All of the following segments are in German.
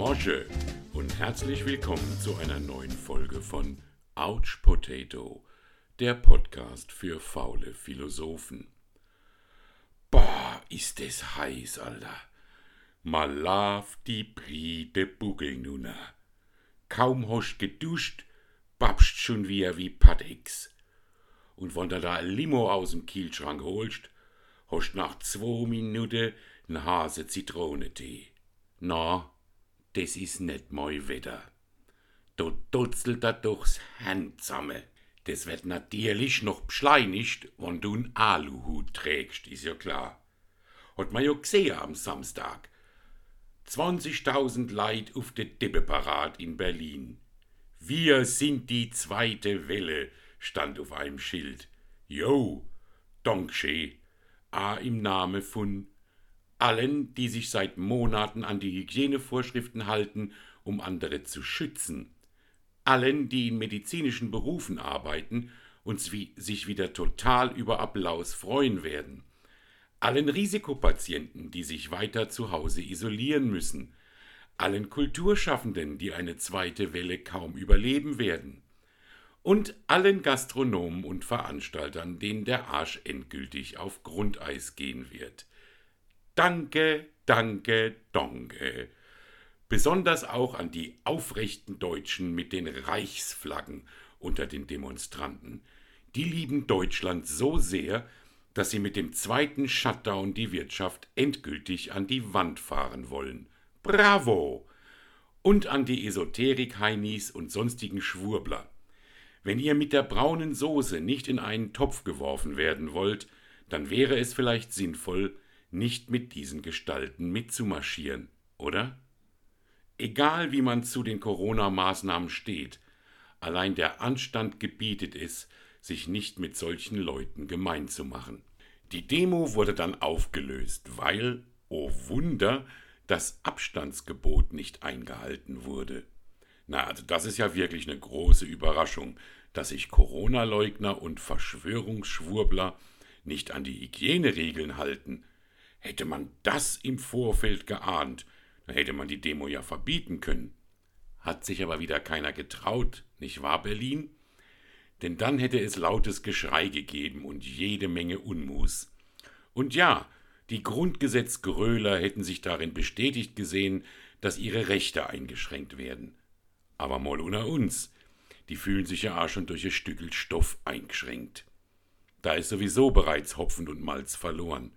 Mosche und herzlich willkommen zu einer neuen Folge von Ouch Potato, der Podcast für faule Philosophen. Boah, ist es heiß, Alter. Mal lauf die Bride Bugel nunna. Kaum hosch geduscht, babscht schon wieder wie Patex. Und wenn du da ein Limo aus dem Kielschrank holst, hast nach zwei Minuten n Hase Zitronetee. Na, des is net moi Wetter. Do dutzelt da durchs Hand zusammen. Das wird natürlich noch beschleunigt, wenn du n Aluhut trägst, is ja klar. Hat man ja gesehen am Samstag. 20.000 Leid auf de Dippeparat in Berlin. Wir sind die zweite Welle, stand auf einem Schild. Jo, Donkche, a im Name von allen, die sich seit Monaten an die Hygienevorschriften halten, um andere zu schützen. Allen, die in medizinischen Berufen arbeiten und sich wieder total über Applaus freuen werden allen Risikopatienten, die sich weiter zu Hause isolieren müssen, allen Kulturschaffenden, die eine zweite Welle kaum überleben werden, und allen Gastronomen und Veranstaltern, denen der Arsch endgültig auf Grundeis gehen wird. Danke, danke, danke. Besonders auch an die aufrechten Deutschen mit den Reichsflaggen unter den Demonstranten. Die lieben Deutschland so sehr, dass sie mit dem zweiten Shutdown die Wirtschaft endgültig an die Wand fahren wollen. Bravo! Und an die Esoterik-Heinis und sonstigen Schwurbler. Wenn ihr mit der braunen Soße nicht in einen Topf geworfen werden wollt, dann wäre es vielleicht sinnvoll, nicht mit diesen Gestalten mitzumarschieren, oder? Egal wie man zu den Corona-Maßnahmen steht, allein der Anstand gebietet es, sich nicht mit solchen Leuten gemein zu machen. Die Demo wurde dann aufgelöst, weil, oh Wunder, das Abstandsgebot nicht eingehalten wurde. Na, also das ist ja wirklich eine große Überraschung, dass sich Corona-Leugner und Verschwörungsschwurbler nicht an die Hygieneregeln halten. Hätte man das im Vorfeld geahnt, dann hätte man die Demo ja verbieten können. Hat sich aber wieder keiner getraut, nicht wahr, Berlin? denn dann hätte es lautes Geschrei gegeben und jede Menge Unmus. Und ja, die Grundgesetzgröler hätten sich darin bestätigt gesehen, dass ihre Rechte eingeschränkt werden. Aber moll unter uns, die fühlen sich ja auch schon durch ein Stückel Stoff eingeschränkt. Da ist sowieso bereits Hopfen und Malz verloren.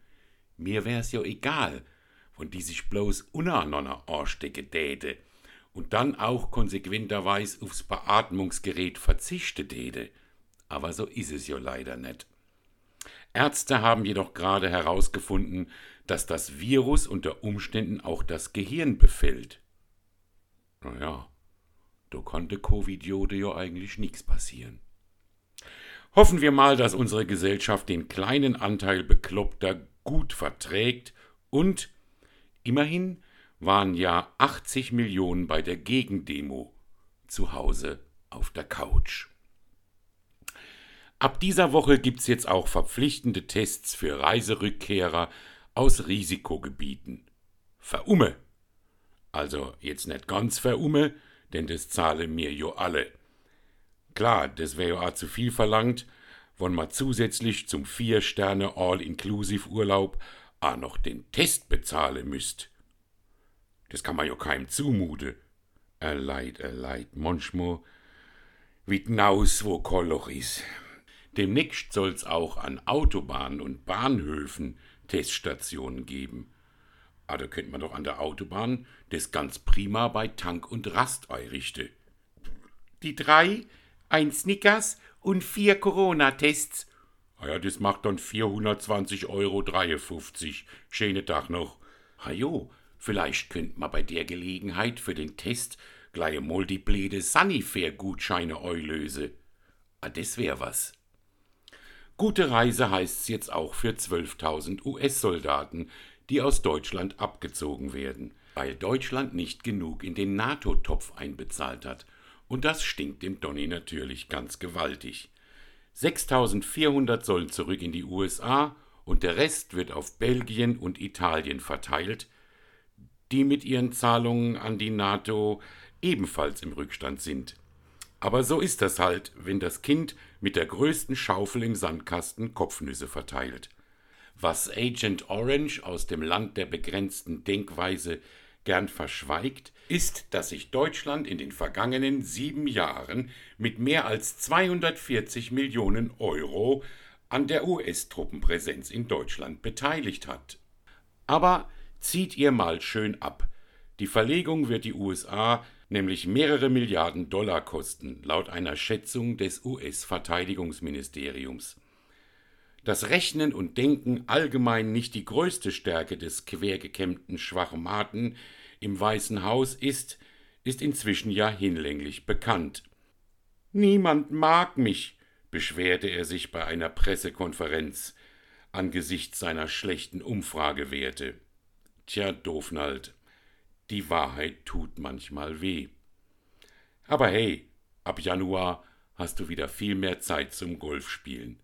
Mir wär's ja egal, von die sich bloß unaneinander anstecke däte und dann auch konsequenterweise aufs Beatmungsgerät verzichte täte. Aber so ist es ja leider nicht. Ärzte haben jedoch gerade herausgefunden, dass das Virus unter Umständen auch das Gehirn befällt. Naja, da konnte Covid-Jode ja eigentlich nichts passieren. Hoffen wir mal, dass unsere Gesellschaft den kleinen Anteil Bekloppter gut verträgt und immerhin waren ja 80 Millionen bei der Gegendemo zu Hause auf der Couch. Ab dieser Woche gibt's jetzt auch verpflichtende Tests für Reiserückkehrer aus Risikogebieten. Verumme. Also jetzt nicht ganz verumme, denn das zahle mir jo alle. Klar, das wäre ja zu viel verlangt, wenn man zusätzlich zum Vier-Sterne All-Inclusive-Urlaub auch noch den Test bezahlen müsst. Das kann man ja keinem zumute. Er leid, er leid, manchmal wie naus, wo Kolloch is. Demnächst soll's auch an Autobahnen und Bahnhöfen Teststationen geben. Ah, da könnte man doch an der Autobahn das ganz prima bei Tank und Rast einrichten. Die drei, ein Snickers und vier Corona-Tests. Ah ja, das macht dann 420,53 Euro. Schöne Tag noch. Ah jo, Vielleicht könnt man bei der Gelegenheit für den Test gleich mal die blöde Sunnyfair-Gutscheine einlöse. Ah, das wär was. Gute Reise heißt's jetzt auch für 12.000 US-Soldaten, die aus Deutschland abgezogen werden, weil Deutschland nicht genug in den NATO-Topf einbezahlt hat. Und das stinkt dem Donny natürlich ganz gewaltig. 6.400 sollen zurück in die USA und der Rest wird auf Belgien und Italien verteilt, die mit ihren Zahlungen an die NATO ebenfalls im Rückstand sind. Aber so ist das halt, wenn das Kind mit der größten Schaufel im Sandkasten Kopfnüsse verteilt. Was Agent Orange aus dem Land der begrenzten Denkweise gern verschweigt, ist, dass sich Deutschland in den vergangenen sieben Jahren mit mehr als 240 Millionen Euro an der US-Truppenpräsenz in Deutschland beteiligt hat. Aber zieht ihr mal schön ab. Die Verlegung wird die USA nämlich mehrere Milliarden Dollar kosten, laut einer Schätzung des US-Verteidigungsministeriums. Dass Rechnen und Denken allgemein nicht die größte Stärke des quergekämmten Schwachmaten im Weißen Haus ist, ist inzwischen ja hinlänglich bekannt. Niemand mag mich, beschwerte er sich bei einer Pressekonferenz angesichts seiner schlechten Umfragewerte. Tja, Doofnald, die Wahrheit tut manchmal weh. Aber hey, ab Januar hast du wieder viel mehr Zeit zum Golfspielen.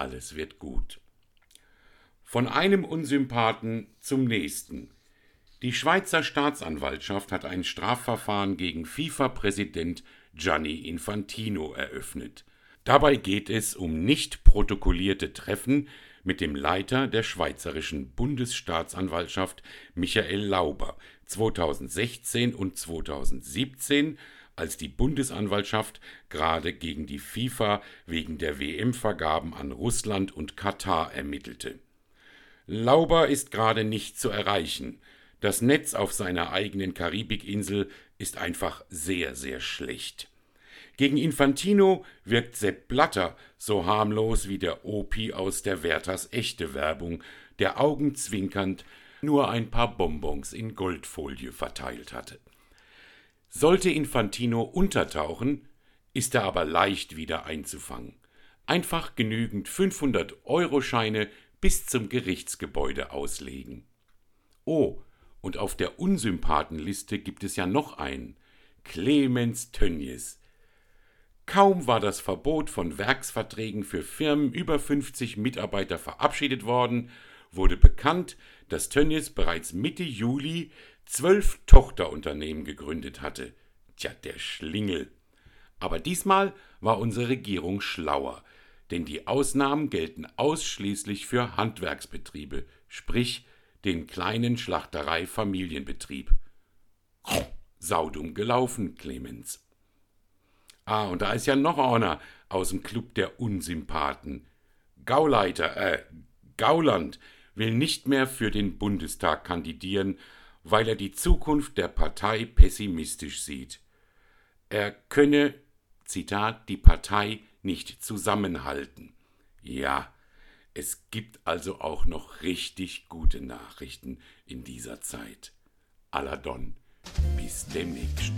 Alles wird gut. Von einem Unsympathen zum nächsten. Die Schweizer Staatsanwaltschaft hat ein Strafverfahren gegen FIFA-Präsident Gianni Infantino eröffnet. Dabei geht es um nicht protokollierte Treffen mit dem Leiter der Schweizerischen Bundesstaatsanwaltschaft Michael Lauber 2016 und 2017, als die Bundesanwaltschaft gerade gegen die FIFA wegen der WM-Vergaben an Russland und Katar ermittelte. Lauber ist gerade nicht zu erreichen. Das Netz auf seiner eigenen Karibikinsel ist einfach sehr, sehr schlecht. Gegen Infantino wirkt Sepp Blatter so harmlos wie der Opi aus der Werthers echte Werbung, der augenzwinkernd nur ein paar Bonbons in Goldfolie verteilt hatte. Sollte Infantino untertauchen, ist er aber leicht wieder einzufangen. Einfach genügend 500-Euro-Scheine bis zum Gerichtsgebäude auslegen. Oh, und auf der Unsympathenliste gibt es ja noch einen. Clemens Tönnies. Kaum war das Verbot von Werksverträgen für Firmen über 50 Mitarbeiter verabschiedet worden, wurde bekannt, dass Tönnies bereits Mitte Juli zwölf Tochterunternehmen gegründet hatte. Tja, der Schlingel. Aber diesmal war unsere Regierung schlauer, denn die Ausnahmen gelten ausschließlich für Handwerksbetriebe, sprich den kleinen Schlachterei-Familienbetrieb. Saudum gelaufen, Clemens. Ah, und da ist ja noch einer aus dem Club der Unsympathen. Gauleiter, äh, Gauland will nicht mehr für den Bundestag kandidieren, weil er die Zukunft der Partei pessimistisch sieht. Er könne, Zitat, die Partei nicht zusammenhalten. Ja, es gibt also auch noch richtig gute Nachrichten in dieser Zeit. Aladon, bis demnächst.